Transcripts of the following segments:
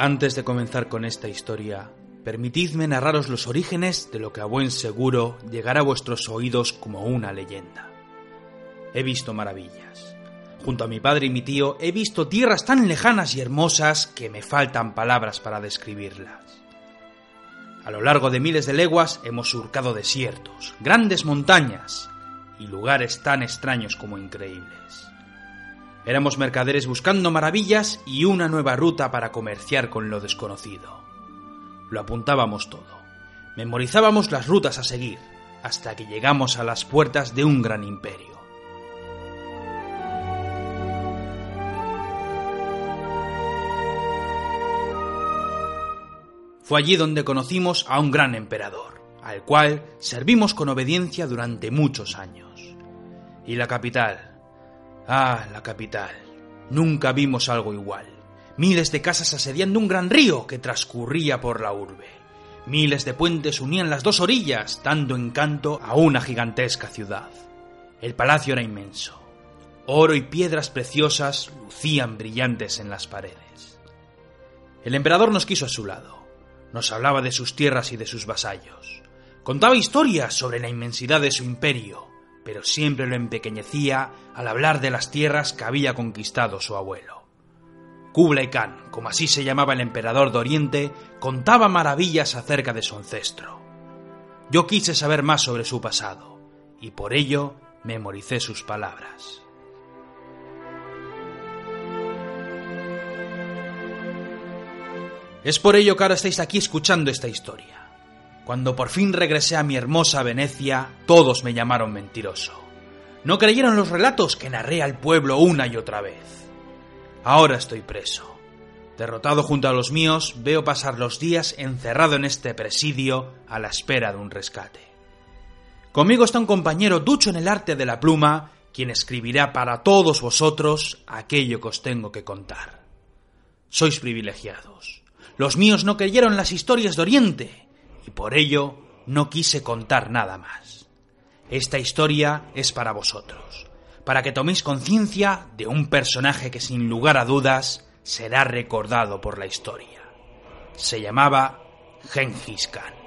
Antes de comenzar con esta historia, permitidme narraros los orígenes de lo que a buen seguro llegará a vuestros oídos como una leyenda. He visto maravillas. Junto a mi padre y mi tío he visto tierras tan lejanas y hermosas que me faltan palabras para describirlas. A lo largo de miles de leguas hemos surcado desiertos, grandes montañas y lugares tan extraños como increíbles. Éramos mercaderes buscando maravillas y una nueva ruta para comerciar con lo desconocido. Lo apuntábamos todo. Memorizábamos las rutas a seguir, hasta que llegamos a las puertas de un gran imperio. Fue allí donde conocimos a un gran emperador, al cual servimos con obediencia durante muchos años. Y la capital, Ah, la capital. Nunca vimos algo igual. Miles de casas asediando un gran río que transcurría por la urbe. Miles de puentes unían las dos orillas, dando encanto a una gigantesca ciudad. El palacio era inmenso. Oro y piedras preciosas lucían brillantes en las paredes. El emperador nos quiso a su lado. Nos hablaba de sus tierras y de sus vasallos. Contaba historias sobre la inmensidad de su imperio, pero siempre lo empequeñecía al hablar de las tierras que había conquistado su abuelo. Kublai Khan, como así se llamaba el emperador de Oriente, contaba maravillas acerca de su ancestro. Yo quise saber más sobre su pasado, y por ello memoricé sus palabras. Es por ello que ahora estáis aquí escuchando esta historia. Cuando por fin regresé a mi hermosa Venecia, todos me llamaron mentiroso. No creyeron los relatos que narré al pueblo una y otra vez. Ahora estoy preso. Derrotado junto a los míos, veo pasar los días encerrado en este presidio a la espera de un rescate. Conmigo está un compañero ducho en el arte de la pluma, quien escribirá para todos vosotros aquello que os tengo que contar. Sois privilegiados. Los míos no creyeron las historias de Oriente, y por ello no quise contar nada más. Esta historia es para vosotros, para que toméis conciencia de un personaje que sin lugar a dudas será recordado por la historia. Se llamaba Genghis Khan.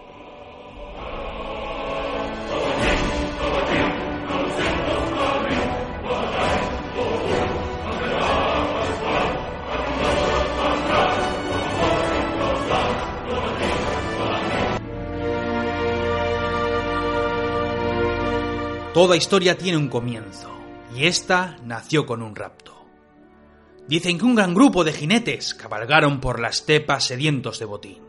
Toda historia tiene un comienzo, y esta nació con un rapto. Dicen que un gran grupo de jinetes cabalgaron por la estepa sedientos de botín.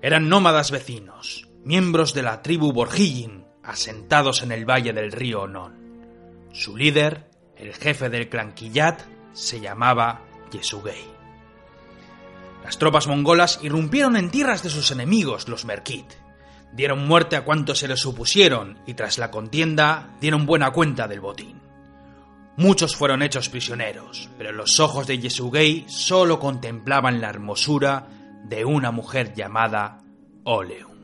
Eran nómadas vecinos, miembros de la tribu Borjillin, asentados en el valle del río Onon. Su líder, el jefe del clan Kiyat, se llamaba Yesugei. Las tropas mongolas irrumpieron en tierras de sus enemigos, los Merkit, dieron muerte a cuantos se les supusieron y tras la contienda dieron buena cuenta del botín. Muchos fueron hechos prisioneros, pero los ojos de Yesugei solo contemplaban la hermosura de una mujer llamada Oleum.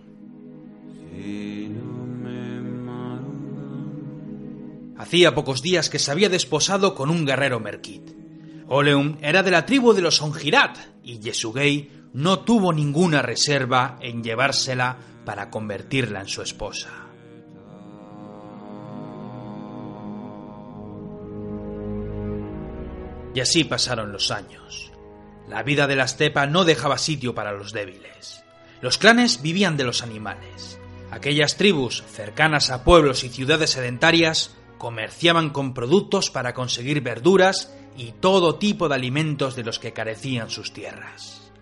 Hacía pocos días que se había desposado con un guerrero merkit. Oleum era de la tribu de los Ongirat y Yesugei no tuvo ninguna reserva en llevársela para convertirla en su esposa. Y así pasaron los años. La vida de la estepa no dejaba sitio para los débiles. Los clanes vivían de los animales. Aquellas tribus, cercanas a pueblos y ciudades sedentarias, comerciaban con productos para conseguir verduras y todo tipo de alimentos de los que carecían sus tierras.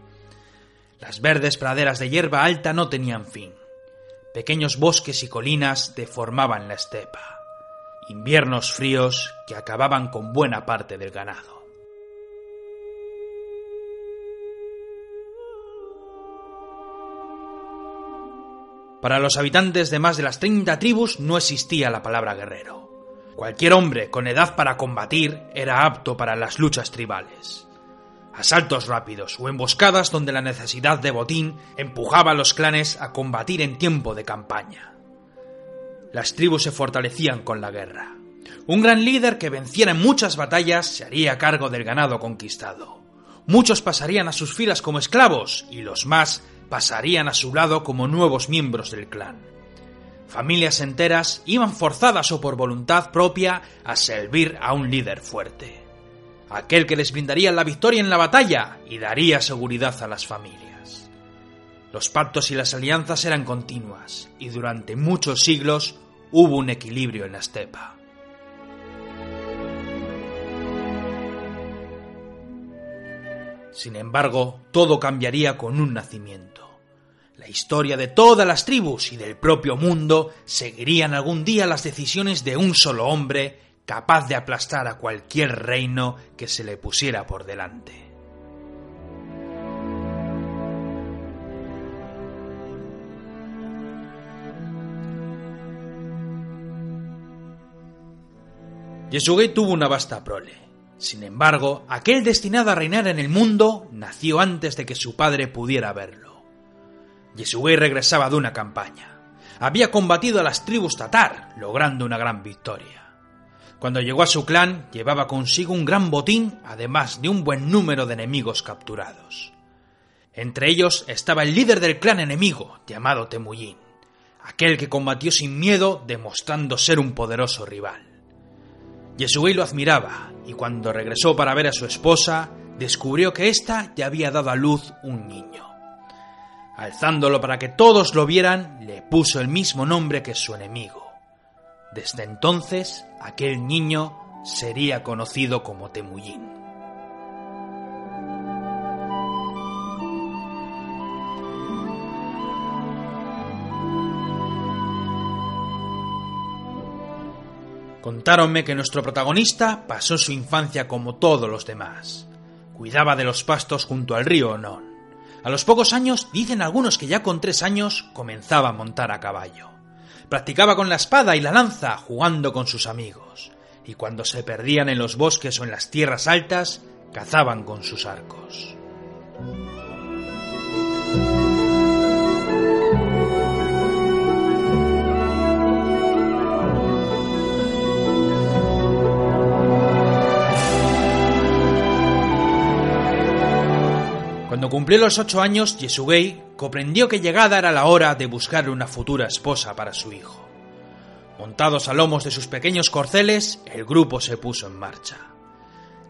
Las verdes praderas de hierba alta no tenían fin. Pequeños bosques y colinas deformaban la estepa. Inviernos fríos que acababan con buena parte del ganado. Para los habitantes de más de las 30 tribus no existía la palabra guerrero. Cualquier hombre con edad para combatir era apto para las luchas tribales asaltos rápidos o emboscadas donde la necesidad de botín empujaba a los clanes a combatir en tiempo de campaña. Las tribus se fortalecían con la guerra. Un gran líder que venciera en muchas batallas se haría cargo del ganado conquistado. muchos pasarían a sus filas como esclavos y los más pasarían a su lado como nuevos miembros del clan. Familias enteras iban forzadas o por voluntad propia a servir a un líder fuerte, aquel que les brindaría la victoria en la batalla y daría seguridad a las familias. Los pactos y las alianzas eran continuas y durante muchos siglos hubo un equilibrio en la estepa. Sin embargo, todo cambiaría con un nacimiento. La historia de todas las tribus y del propio mundo seguirían algún día las decisiones de un solo hombre capaz de aplastar a cualquier reino que se le pusiera por delante. Yesugei tuvo una vasta prole. Sin embargo, aquel destinado a reinar en el mundo nació antes de que su padre pudiera verlo. Yesugei regresaba de una campaña. Había combatido a las tribus tatar, logrando una gran victoria. Cuando llegó a su clan, llevaba consigo un gran botín, además de un buen número de enemigos capturados. Entre ellos estaba el líder del clan enemigo, llamado Temujin, aquel que combatió sin miedo, demostrando ser un poderoso rival. Yesugei lo admiraba, y cuando regresó para ver a su esposa, descubrió que ésta ya había dado a luz un niño. Alzándolo para que todos lo vieran, le puso el mismo nombre que su enemigo. Desde entonces, aquel niño sería conocido como Temujin. Contáronme que nuestro protagonista pasó su infancia como todos los demás. Cuidaba de los pastos junto al río Non. A los pocos años dicen algunos que ya con tres años comenzaba a montar a caballo. Practicaba con la espada y la lanza jugando con sus amigos, y cuando se perdían en los bosques o en las tierras altas, cazaban con sus arcos. Cuando cumplió los ocho años, Yesugei comprendió que llegada era la hora de buscar una futura esposa para su hijo. Montados a lomos de sus pequeños corceles, el grupo se puso en marcha.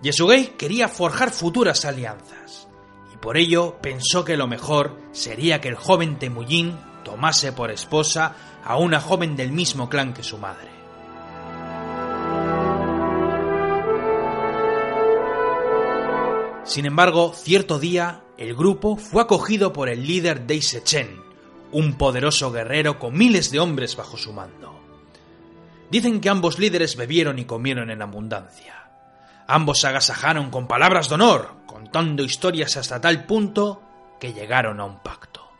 Yesugei quería forjar futuras alianzas, y por ello pensó que lo mejor sería que el joven Temujin tomase por esposa a una joven del mismo clan que su madre. Sin embargo, cierto día el grupo fue acogido por el líder Deise Chen, un poderoso guerrero con miles de hombres bajo su mando. Dicen que ambos líderes bebieron y comieron en abundancia. Ambos se agasajaron con palabras de honor, contando historias hasta tal punto que llegaron a un pacto.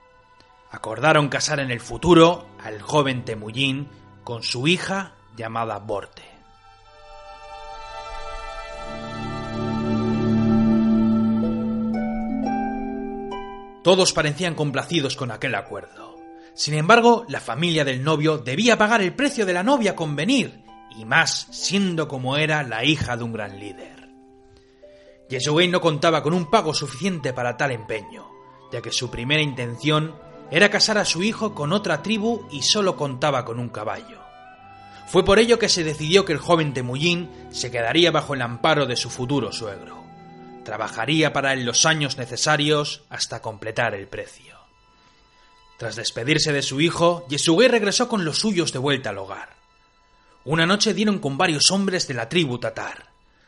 Acordaron casar en el futuro al joven Temujin con su hija llamada Borte. Todos parecían complacidos con aquel acuerdo. Sin embargo, la familia del novio debía pagar el precio de la novia con venir, y más siendo como era la hija de un gran líder. Yesugei no contaba con un pago suficiente para tal empeño, ya que su primera intención era casar a su hijo con otra tribu y solo contaba con un caballo. Fue por ello que se decidió que el joven Temujin se quedaría bajo el amparo de su futuro suegro trabajaría para él los años necesarios hasta completar el precio. Tras despedirse de su hijo, Yesugei regresó con los suyos de vuelta al hogar. Una noche dieron con varios hombres de la tribu tatar,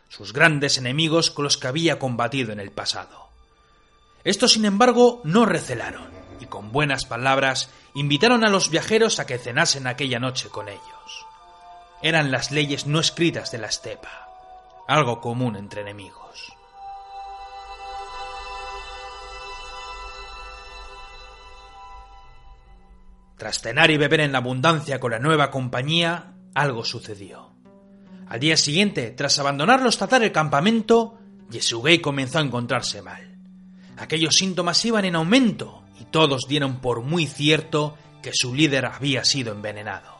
sus grandes enemigos con los que había combatido en el pasado. Estos, sin embargo, no recelaron y con buenas palabras invitaron a los viajeros a que cenasen aquella noche con ellos. Eran las leyes no escritas de la estepa, algo común entre enemigos. Tras cenar y beber en la abundancia con la nueva compañía, algo sucedió. Al día siguiente, tras abandonar los tatar el campamento, Yesugei comenzó a encontrarse mal. Aquellos síntomas iban en aumento y todos dieron por muy cierto que su líder había sido envenenado.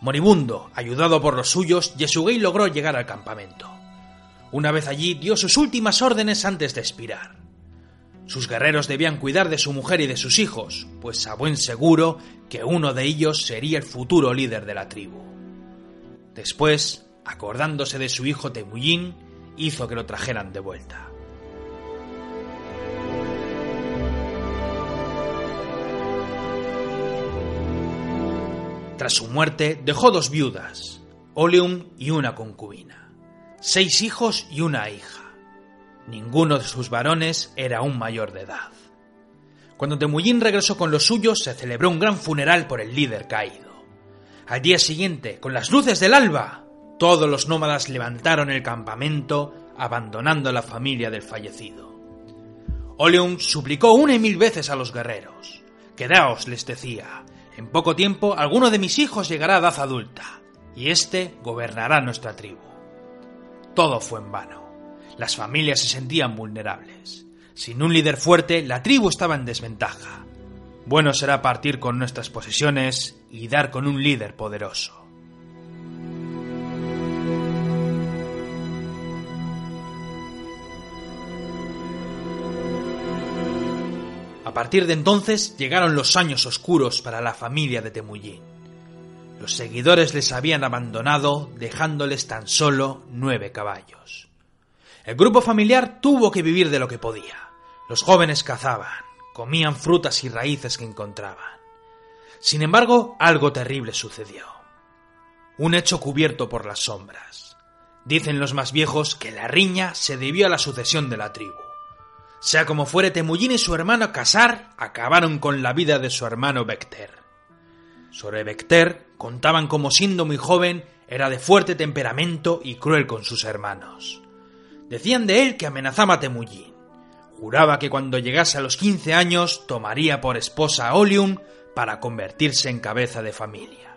Moribundo, ayudado por los suyos, Yesugei logró llegar al campamento. Una vez allí dio sus últimas órdenes antes de expirar. Sus guerreros debían cuidar de su mujer y de sus hijos, pues a buen seguro que uno de ellos sería el futuro líder de la tribu. Después, acordándose de su hijo Temujin, hizo que lo trajeran de vuelta. Tras su muerte dejó dos viudas, Oleum y una concubina, seis hijos y una hija. Ninguno de sus varones era aún mayor de edad. Cuando Temujin regresó con los suyos, se celebró un gran funeral por el líder caído. Al día siguiente, con las luces del alba, todos los nómadas levantaron el campamento, abandonando la familia del fallecido. Oleum suplicó una y mil veces a los guerreros. Quedaos, les decía, en poco tiempo alguno de mis hijos llegará a edad adulta, y éste gobernará nuestra tribu. Todo fue en vano. Las familias se sentían vulnerables. Sin un líder fuerte, la tribu estaba en desventaja. Bueno será partir con nuestras posesiones y dar con un líder poderoso. A partir de entonces llegaron los años oscuros para la familia de Temujin. Los seguidores les habían abandonado dejándoles tan solo nueve caballos. El grupo familiar tuvo que vivir de lo que podía. Los jóvenes cazaban, comían frutas y raíces que encontraban. Sin embargo, algo terrible sucedió. Un hecho cubierto por las sombras. Dicen los más viejos que la riña se debió a la sucesión de la tribu. Sea como fuere, Temujin y su hermano Casar acabaron con la vida de su hermano Bekter. Sobre Bekter contaban como siendo muy joven era de fuerte temperamento y cruel con sus hermanos. Decían de él que amenazaba a Temujin. Juraba que cuando llegase a los 15 años tomaría por esposa a Olium para convertirse en cabeza de familia.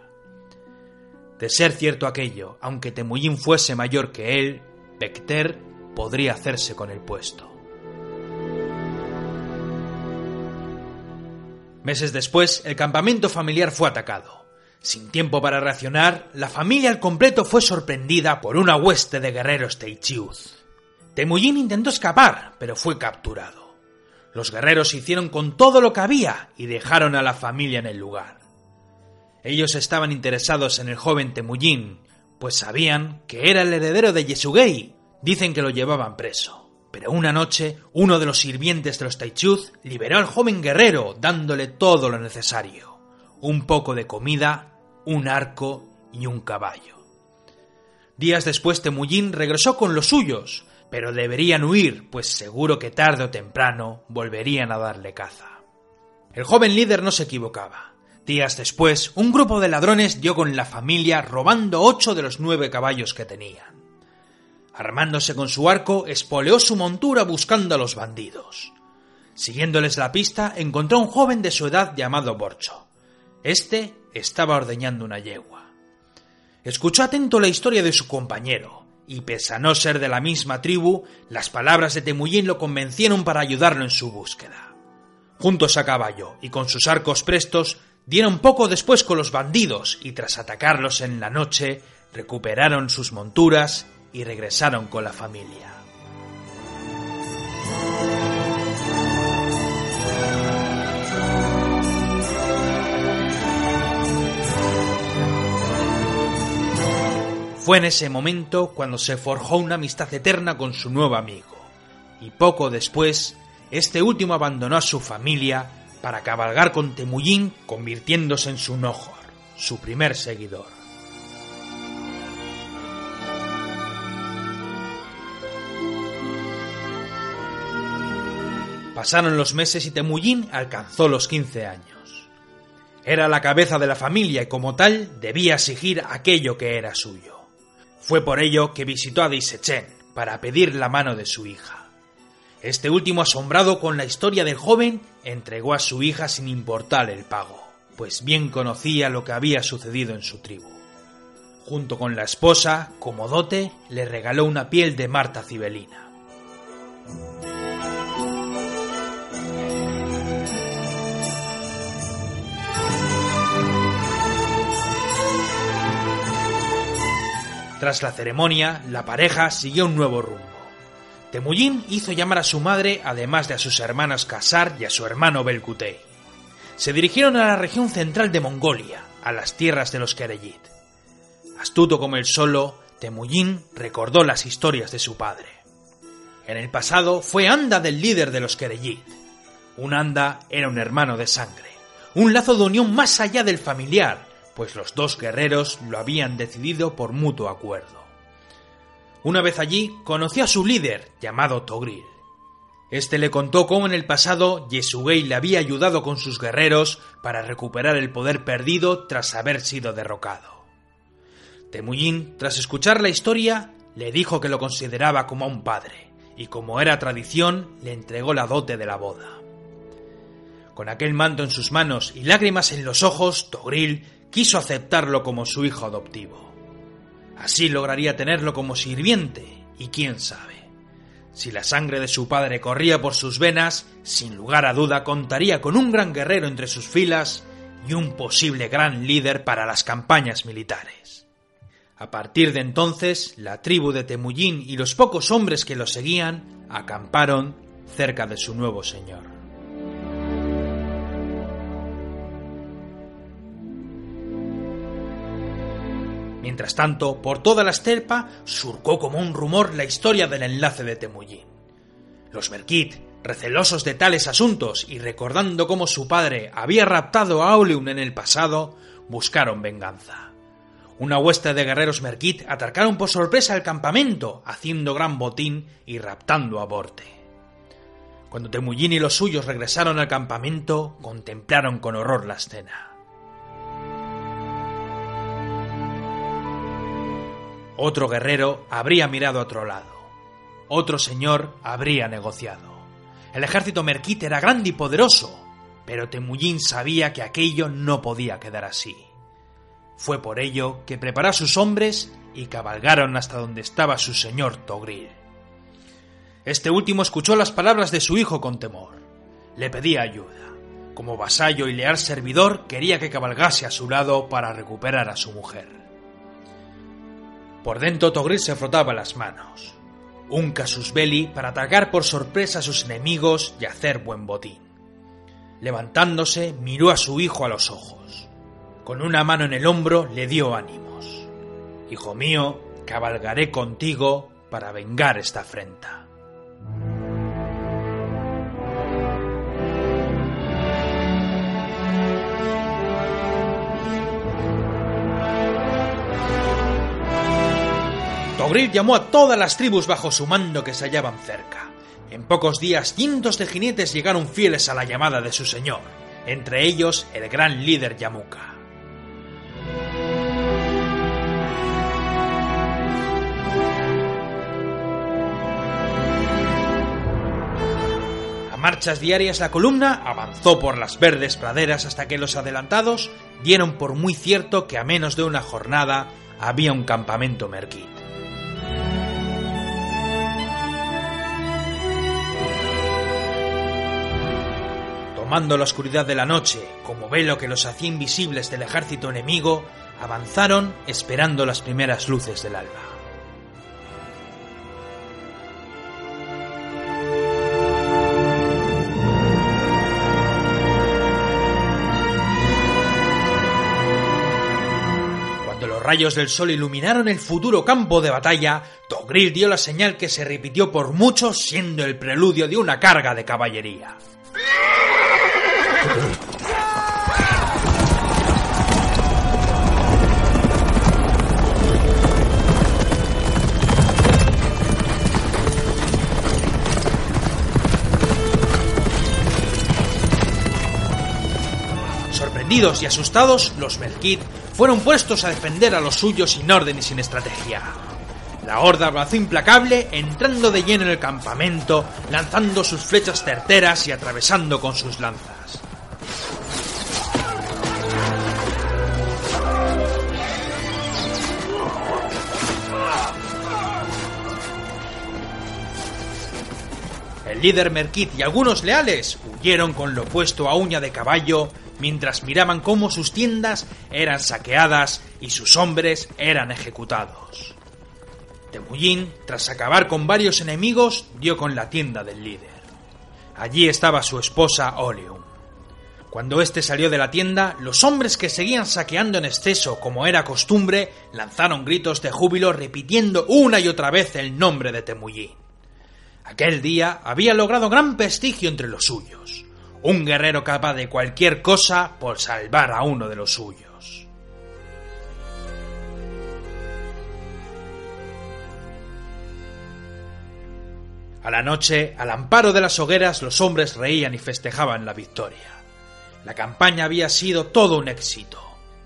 De ser cierto aquello, aunque Temujin fuese mayor que él, Bekter podría hacerse con el puesto. Meses después, el campamento familiar fue atacado. Sin tiempo para reaccionar, la familia al completo fue sorprendida por una hueste de guerreros Teichiuz. Temujin intentó escapar, pero fue capturado. Los guerreros hicieron con todo lo que había y dejaron a la familia en el lugar. Ellos estaban interesados en el joven Temujin, pues sabían que era el heredero de Yesugei. Dicen que lo llevaban preso. Pero una noche, uno de los sirvientes de los Taichuz liberó al joven guerrero, dándole todo lo necesario: un poco de comida, un arco y un caballo. Días después, Temujin regresó con los suyos, pero deberían huir, pues seguro que tarde o temprano volverían a darle caza. El joven líder no se equivocaba. Días después, un grupo de ladrones dio con la familia robando ocho de los nueve caballos que tenían. Armándose con su arco, espoleó su montura buscando a los bandidos. Siguiéndoles la pista, encontró a un joven de su edad llamado Borcho. Este estaba ordeñando una yegua. Escuchó atento la historia de su compañero, y pese a no ser de la misma tribu, las palabras de Temujin lo convencieron para ayudarlo en su búsqueda. Juntos a caballo y con sus arcos prestos, dieron poco después con los bandidos y tras atacarlos en la noche, recuperaron sus monturas y regresaron con la familia. Fue en ese momento cuando se forjó una amistad eterna con su nuevo amigo, y poco después, este último abandonó a su familia para cabalgar con Temujin, convirtiéndose en su Nohor, su primer seguidor. Pasaron los meses y Temujin alcanzó los 15 años. Era la cabeza de la familia y como tal debía exigir aquello que era suyo. Fue por ello que visitó a Disechen para pedir la mano de su hija. Este último, asombrado con la historia del joven, entregó a su hija sin importar el pago, pues bien conocía lo que había sucedido en su tribu. Junto con la esposa, como dote, le regaló una piel de Marta Cibelina. Tras la ceremonia, la pareja siguió un nuevo rumbo. Temujin hizo llamar a su madre, además de a sus hermanas Kasar y a su hermano Belkutei. Se dirigieron a la región central de Mongolia, a las tierras de los Kereyit. Astuto como el solo, Temujin recordó las historias de su padre. En el pasado fue Anda del líder de los Kereyit. Un Anda era un hermano de sangre, un lazo de unión más allá del familiar, pues los dos guerreros lo habían decidido por mutuo acuerdo. Una vez allí, conoció a su líder, llamado Togril. Este le contó cómo en el pasado Yesugei le había ayudado con sus guerreros para recuperar el poder perdido tras haber sido derrocado. Temujin, tras escuchar la historia, le dijo que lo consideraba como un padre, y como era tradición, le entregó la dote de la boda. Con aquel manto en sus manos y lágrimas en los ojos, Togril quiso aceptarlo como su hijo adoptivo. Así lograría tenerlo como sirviente, y quién sabe. Si la sangre de su padre corría por sus venas, sin lugar a duda contaría con un gran guerrero entre sus filas y un posible gran líder para las campañas militares. A partir de entonces, la tribu de Temujin y los pocos hombres que lo seguían acamparon cerca de su nuevo señor. Mientras tanto, por toda la estelpa surcó como un rumor la historia del enlace de Temujin. Los Merkit, recelosos de tales asuntos y recordando cómo su padre había raptado a Auleun en el pasado, buscaron venganza. Una hueste de guerreros Merkit atracaron por sorpresa el campamento, haciendo gran botín y raptando a Borte. Cuando Temujin y los suyos regresaron al campamento, contemplaron con horror la escena. Otro guerrero habría mirado a otro lado. Otro señor habría negociado. El ejército merquite era grande y poderoso, pero Temujin sabía que aquello no podía quedar así. Fue por ello que preparó a sus hombres y cabalgaron hasta donde estaba su señor Togril. Este último escuchó las palabras de su hijo con temor. Le pedía ayuda. Como vasallo y leal servidor, quería que cabalgase a su lado para recuperar a su mujer. Por dentro Togril se frotaba las manos. Un casus belli para atacar por sorpresa a sus enemigos y hacer buen botín. Levantándose, miró a su hijo a los ojos. Con una mano en el hombro le dio ánimos. Hijo mío, cabalgaré contigo para vengar esta afrenta. Llamó a todas las tribus bajo su mando que se hallaban cerca. En pocos días cientos de jinetes llegaron fieles a la llamada de su señor, entre ellos el gran líder Yamuka. A marchas diarias la columna avanzó por las verdes praderas hasta que los adelantados dieron por muy cierto que a menos de una jornada había un campamento merquit. Tomando la oscuridad de la noche como velo que los hacía invisibles del ejército enemigo, avanzaron esperando las primeras luces del alba. Cuando los rayos del sol iluminaron el futuro campo de batalla, Togril dio la señal que se repitió por muchos siendo el preludio de una carga de caballería. Sorprendidos y asustados, los Melkit fueron puestos a defender a los suyos sin orden y sin estrategia. La horda avanzó implacable, entrando de lleno en el campamento, lanzando sus flechas certeras y atravesando con sus lanzas. Líder Merkit y algunos leales huyeron con lo puesto a uña de caballo mientras miraban cómo sus tiendas eran saqueadas y sus hombres eran ejecutados. Temujin, tras acabar con varios enemigos, dio con la tienda del líder. Allí estaba su esposa Oleum. Cuando éste salió de la tienda, los hombres que seguían saqueando en exceso como era costumbre, lanzaron gritos de júbilo repitiendo una y otra vez el nombre de Temujin. Aquel día había logrado gran prestigio entre los suyos, un guerrero capaz de cualquier cosa por salvar a uno de los suyos. A la noche, al amparo de las hogueras, los hombres reían y festejaban la victoria. La campaña había sido todo un éxito,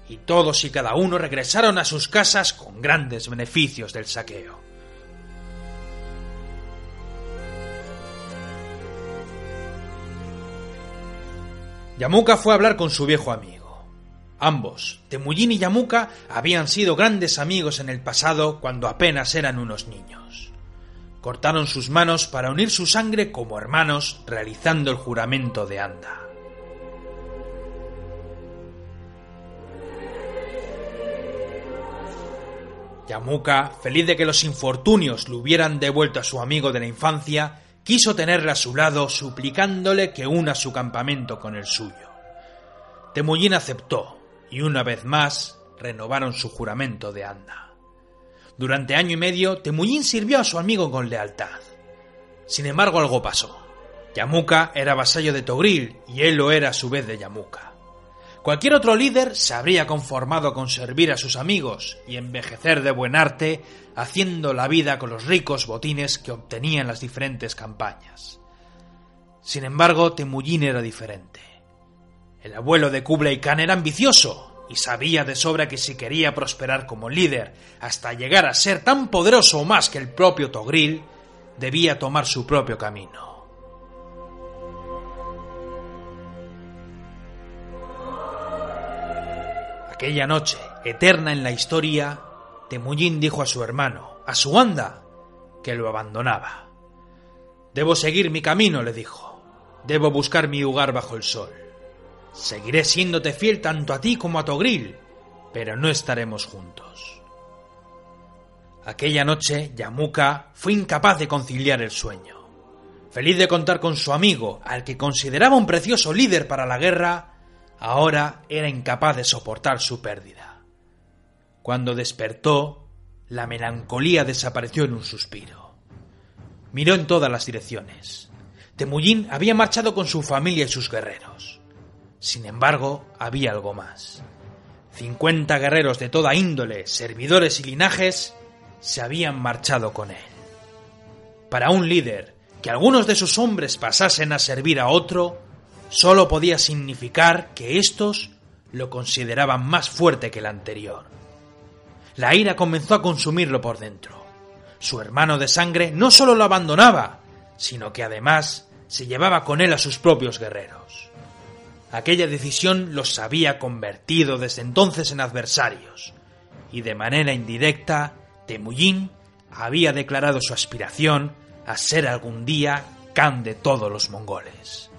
y todos y cada uno regresaron a sus casas con grandes beneficios del saqueo. Yamuka fue a hablar con su viejo amigo. Ambos, Temujin y Yamuka, habían sido grandes amigos en el pasado cuando apenas eran unos niños. Cortaron sus manos para unir su sangre como hermanos realizando el juramento de Anda. Yamuka, feliz de que los infortunios le hubieran devuelto a su amigo de la infancia, quiso tenerle a su lado suplicándole que una su campamento con el suyo. Temujin aceptó, y una vez más renovaron su juramento de Anda. Durante año y medio, Temujin sirvió a su amigo con lealtad. Sin embargo, algo pasó. Yamuka era vasallo de Togril y él lo era a su vez de Yamuka. Cualquier otro líder se habría conformado con servir a sus amigos y envejecer de buen arte, haciendo la vida con los ricos botines que obtenía en las diferentes campañas. Sin embargo, Temujin era diferente. El abuelo de Kublai Khan era ambicioso y sabía de sobra que si quería prosperar como líder hasta llegar a ser tan poderoso o más que el propio Togril, debía tomar su propio camino. Aquella noche, eterna en la historia, Temujin dijo a su hermano, a su anda, que lo abandonaba. Debo seguir mi camino, le dijo. Debo buscar mi lugar bajo el sol. Seguiré siéndote fiel tanto a ti como a Togril, pero no estaremos juntos. Aquella noche, Yamuka fue incapaz de conciliar el sueño. Feliz de contar con su amigo, al que consideraba un precioso líder para la guerra, ahora era incapaz de soportar su pérdida. Cuando despertó, la melancolía desapareció en un suspiro. Miró en todas las direcciones. Temujin había marchado con su familia y sus guerreros. Sin embargo, había algo más. Cincuenta guerreros de toda índole, servidores y linajes, se habían marchado con él. Para un líder, que algunos de sus hombres pasasen a servir a otro, solo podía significar que éstos lo consideraban más fuerte que el anterior. La ira comenzó a consumirlo por dentro. Su hermano de sangre no solo lo abandonaba, sino que además se llevaba con él a sus propios guerreros. Aquella decisión los había convertido desde entonces en adversarios, y de manera indirecta, Temujin había declarado su aspiración a ser algún día Khan de todos los mongoles.